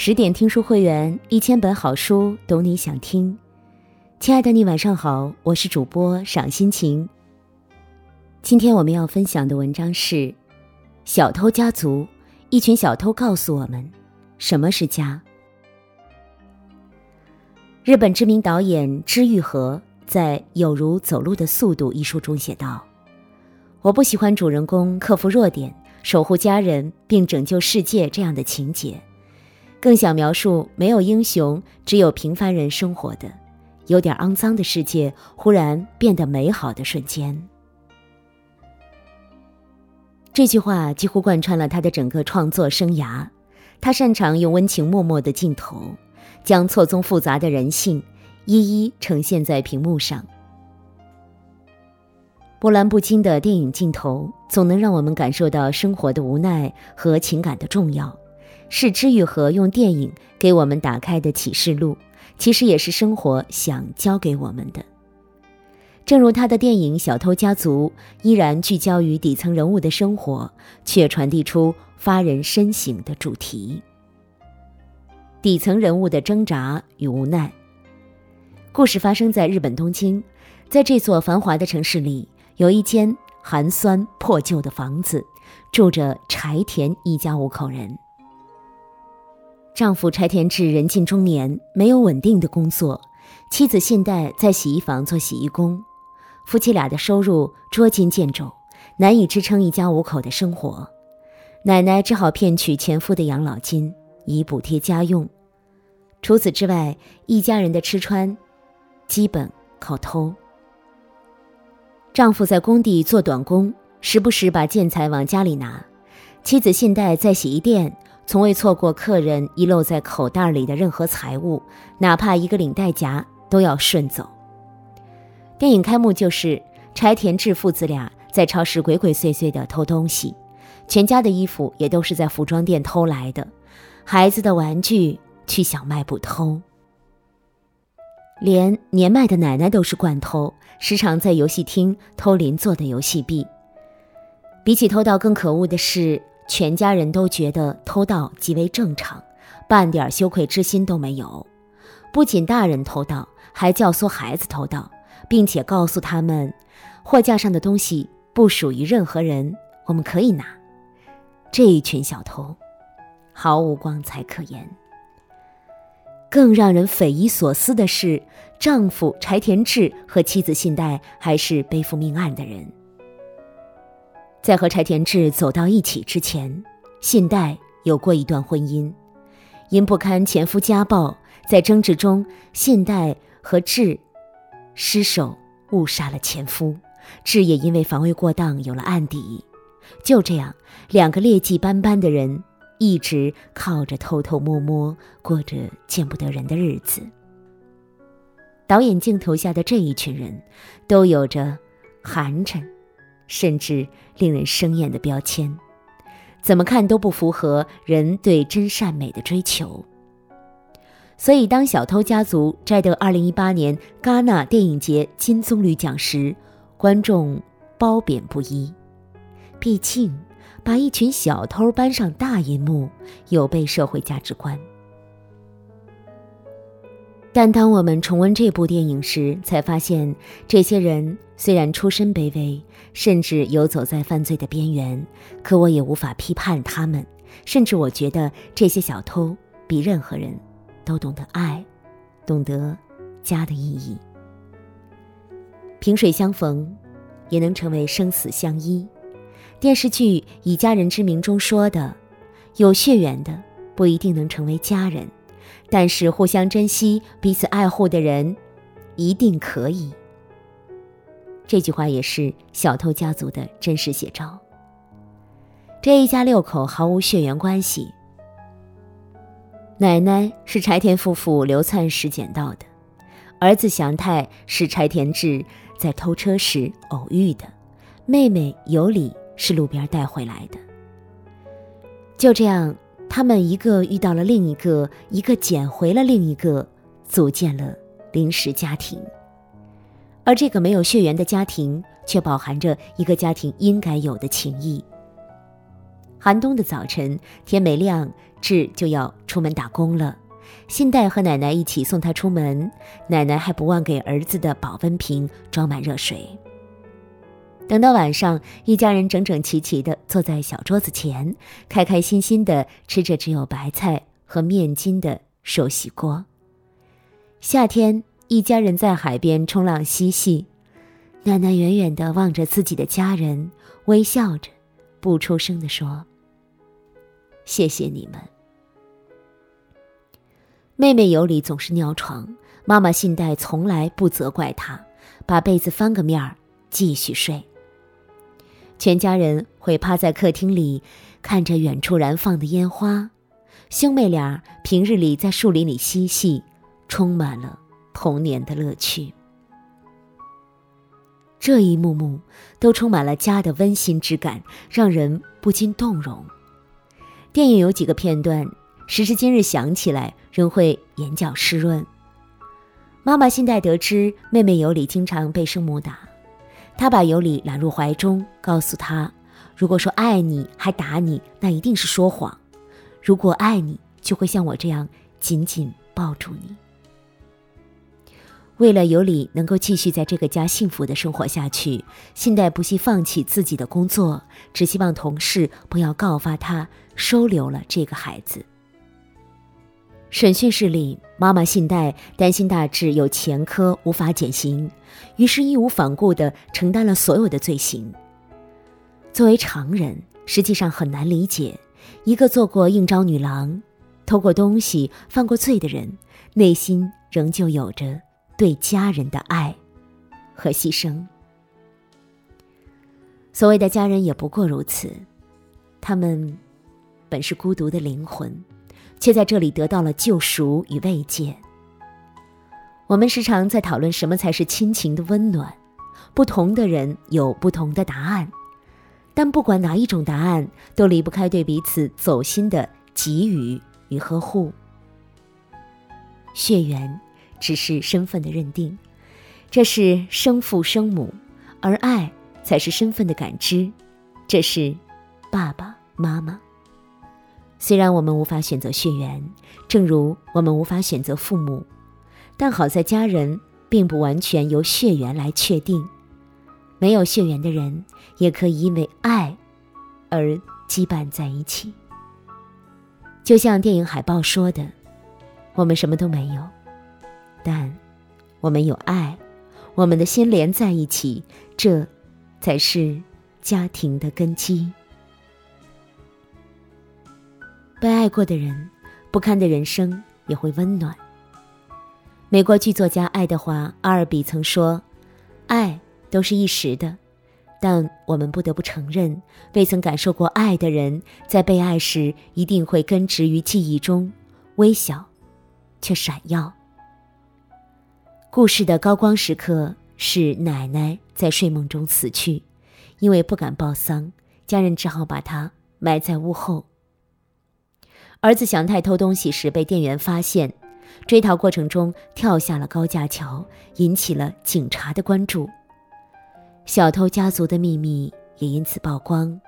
十点听书会员，一千本好书，懂你想听。亲爱的你，晚上好，我是主播赏心情。今天我们要分享的文章是《小偷家族》，一群小偷告诉我们什么是家。日本知名导演知玉和在《有如走路的速度》一书中写道：“我不喜欢主人公克服弱点、守护家人并拯救世界这样的情节。”更想描述没有英雄，只有平凡人生活的有点肮脏的世界，忽然变得美好的瞬间。这句话几乎贯穿了他的整个创作生涯。他擅长用温情脉脉的镜头，将错综复杂的人性一一呈现在屏幕上。波澜不惊的电影镜头，总能让我们感受到生活的无奈和情感的重要。是知遇和用电影给我们打开的启示录，其实也是生活想教给我们的。正如他的电影《小偷家族》依然聚焦于底层人物的生活，却传递出发人深省的主题：底层人物的挣扎与无奈。故事发生在日本东京，在这座繁华的城市里，有一间寒酸破旧的房子，住着柴田一家五口人。丈夫柴田志人近中年，没有稳定的工作；妻子信代在洗衣房做洗衣工，夫妻俩的收入捉襟见肘，难以支撑一家五口的生活。奶奶只好骗取前夫的养老金，以补贴家用。除此之外，一家人的吃穿，基本靠偷。丈夫在工地做短工，时不时把建材往家里拿；妻子信代在洗衣店。从未错过客人遗漏在口袋里的任何财物，哪怕一个领带夹都要顺走。电影开幕就是柴田志父子俩在超市鬼鬼祟祟地偷东西，全家的衣服也都是在服装店偷来的，孩子的玩具去小卖部偷，连年迈的奶奶都是惯偷，时常在游戏厅偷邻座的游戏币。比起偷盗，更可恶的是。全家人都觉得偷盗极为正常，半点羞愧之心都没有。不仅大人偷盗，还教唆孩子偷盗，并且告诉他们，货架上的东西不属于任何人，我们可以拿。这一群小偷，毫无光彩可言。更让人匪夷所思的是，丈夫柴田志和妻子信代还是背负命案的人。在和柴田志走到一起之前，信代有过一段婚姻，因不堪前夫家暴，在争执中，信代和志失手误杀了前夫，志也因为防卫过当有了案底。就这样，两个劣迹斑斑的人一直靠着偷偷摸摸过着见不得人的日子。导演镜头下的这一群人，都有着寒碜。甚至令人生厌的标签，怎么看都不符合人对真善美的追求。所以，当《小偷家族》摘得二零一八年戛纳电影节金棕榈奖时，观众褒贬不一。毕竟，把一群小偷搬上大银幕，有悖社会价值观。但当我们重温这部电影时，才发现这些人虽然出身卑微，甚至游走在犯罪的边缘，可我也无法批判他们。甚至我觉得这些小偷比任何人都懂得爱，懂得家的意义。萍水相逢，也能成为生死相依。电视剧《以家人之名》中说的：“有血缘的不一定能成为家人。”但是，互相珍惜、彼此爱护的人，一定可以。这句话也是小偷家族的真实写照。这一家六口毫无血缘关系。奶奶是柴田夫妇流窜时捡到的，儿子祥太是柴田志在偷车时偶遇的，妹妹有里是路边带回来的。就这样。他们一个遇到了另一个，一个捡回了另一个，组建了临时家庭。而这个没有血缘的家庭，却饱含着一个家庭应该有的情谊。寒冬的早晨，天没亮，志就要出门打工了。信代和奶奶一起送他出门，奶奶还不忘给儿子的保温瓶装满热水。等到晚上，一家人整整齐齐地坐在小桌子前，开开心心地吃着只有白菜和面筋的寿喜锅。夏天，一家人在海边冲浪嬉戏，奶奶远远地望着自己的家人，微笑着，不出声地说：“谢谢你们。”妹妹尤里总是尿床，妈妈信代从来不责怪她，把被子翻个面儿继续睡。全家人会趴在客厅里，看着远处燃放的烟花。兄妹俩平日里在树林里嬉戏，充满了童年的乐趣。这一幕幕都充满了家的温馨之感，让人不禁动容。电影有几个片段，时至今日想起来仍会眼角湿润。妈妈信代得知妹妹尤里经常被生母打。他把尤里揽入怀中，告诉他：“如果说爱你还打你，那一定是说谎；如果爱你，就会像我这样紧紧抱住你。”为了尤里能够继续在这个家幸福的生活下去，信代不惜放弃自己的工作，只希望同事不要告发他收留了这个孩子。审讯室里，妈妈信代担心大志有前科无法减刑，于是义无反顾地承担了所有的罪行。作为常人，实际上很难理解，一个做过应招女郎、偷过东西、犯过罪的人，内心仍旧有着对家人的爱和牺牲。所谓的家人也不过如此，他们本是孤独的灵魂。却在这里得到了救赎与慰藉。我们时常在讨论什么才是亲情的温暖，不同的人有不同的答案，但不管哪一种答案，都离不开对彼此走心的给予与呵护。血缘只是身份的认定，这是生父生母，而爱才是身份的感知，这是爸爸妈妈。虽然我们无法选择血缘，正如我们无法选择父母，但好在家人并不完全由血缘来确定。没有血缘的人，也可以因为爱而羁绊在一起。就像电影海报说的：“我们什么都没有，但我们有爱，我们的心连在一起，这才是家庭的根基。”被爱过的人，不堪的人生也会温暖。美国剧作家爱德华·阿尔比曾说：“爱都是一时的，但我们不得不承认，未曾感受过爱的人，在被爱时一定会根植于记忆中，微小，却闪耀。”故事的高光时刻是奶奶在睡梦中死去，因为不敢报丧，家人只好把她埋在屋后。儿子祥太偷东西时被店员发现，追逃过程中跳下了高架桥，引起了警察的关注。小偷家族的秘密也因此曝光。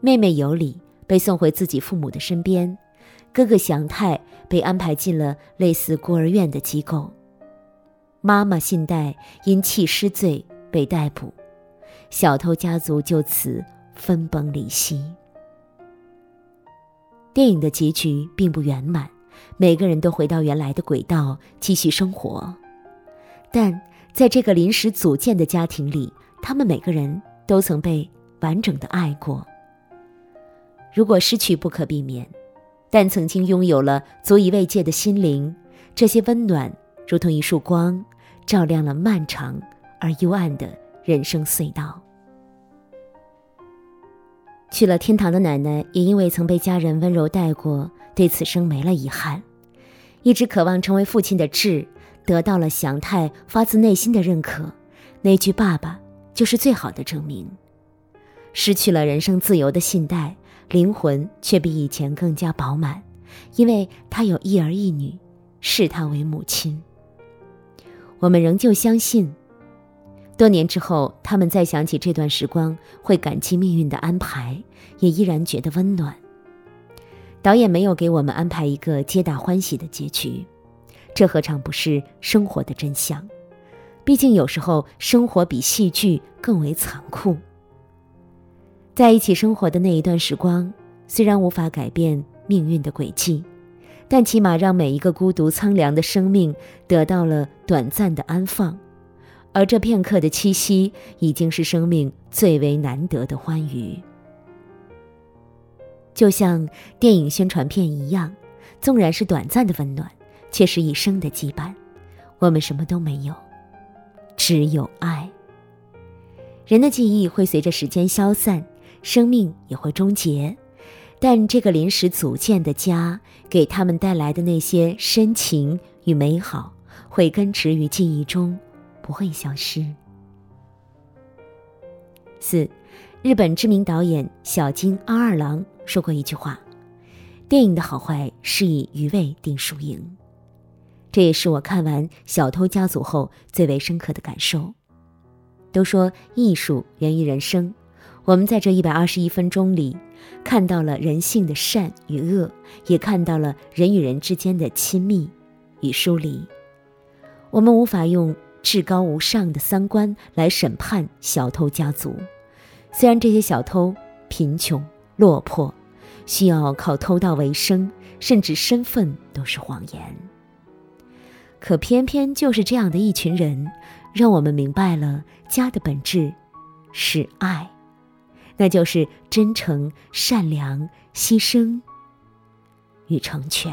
妹妹尤里被送回自己父母的身边，哥哥祥太被安排进了类似孤儿院的机构，妈妈信代因弃尸罪被逮捕，小偷家族就此分崩离析。电影的结局并不圆满，每个人都回到原来的轨道继续生活，但在这个临时组建的家庭里，他们每个人都曾被完整的爱过。如果失去不可避免，但曾经拥有了足以慰藉的心灵，这些温暖如同一束光，照亮了漫长而幽暗的人生隧道。去了天堂的奶奶也因为曾被家人温柔待过，对此生没了遗憾。一直渴望成为父亲的志得到了祥太发自内心的认可，那句“爸爸”就是最好的证明。失去了人生自由的信代，灵魂却比以前更加饱满，因为他有一儿一女，视他为母亲。我们仍旧相信。多年之后，他们再想起这段时光，会感激命运的安排，也依然觉得温暖。导演没有给我们安排一个皆大欢喜的结局，这何尝不是生活的真相？毕竟有时候生活比戏剧更为残酷。在一起生活的那一段时光，虽然无法改变命运的轨迹，但起码让每一个孤独苍凉的生命得到了短暂的安放，而这片刻的栖息，已经是生命最为难得的欢愉。就像电影宣传片一样，纵然是短暂的温暖，却是一生的羁绊。我们什么都没有，只有爱。人的记忆会随着时间消散，生命也会终结，但这个临时组建的家，给他们带来的那些深情与美好，会根植于记忆中，不会消失。四，日本知名导演小津安二郎。说过一句话：“电影的好坏是以余味定输赢。”这也是我看完《小偷家族》后最为深刻的感受。都说艺术源于人生，我们在这一百二十一分钟里，看到了人性的善与恶，也看到了人与人之间的亲密与疏离。我们无法用至高无上的三观来审判小偷家族，虽然这些小偷贫穷。落魄，需要靠偷盗为生，甚至身份都是谎言。可偏偏就是这样的一群人，让我们明白了家的本质是爱，那就是真诚、善良、牺牲与成全。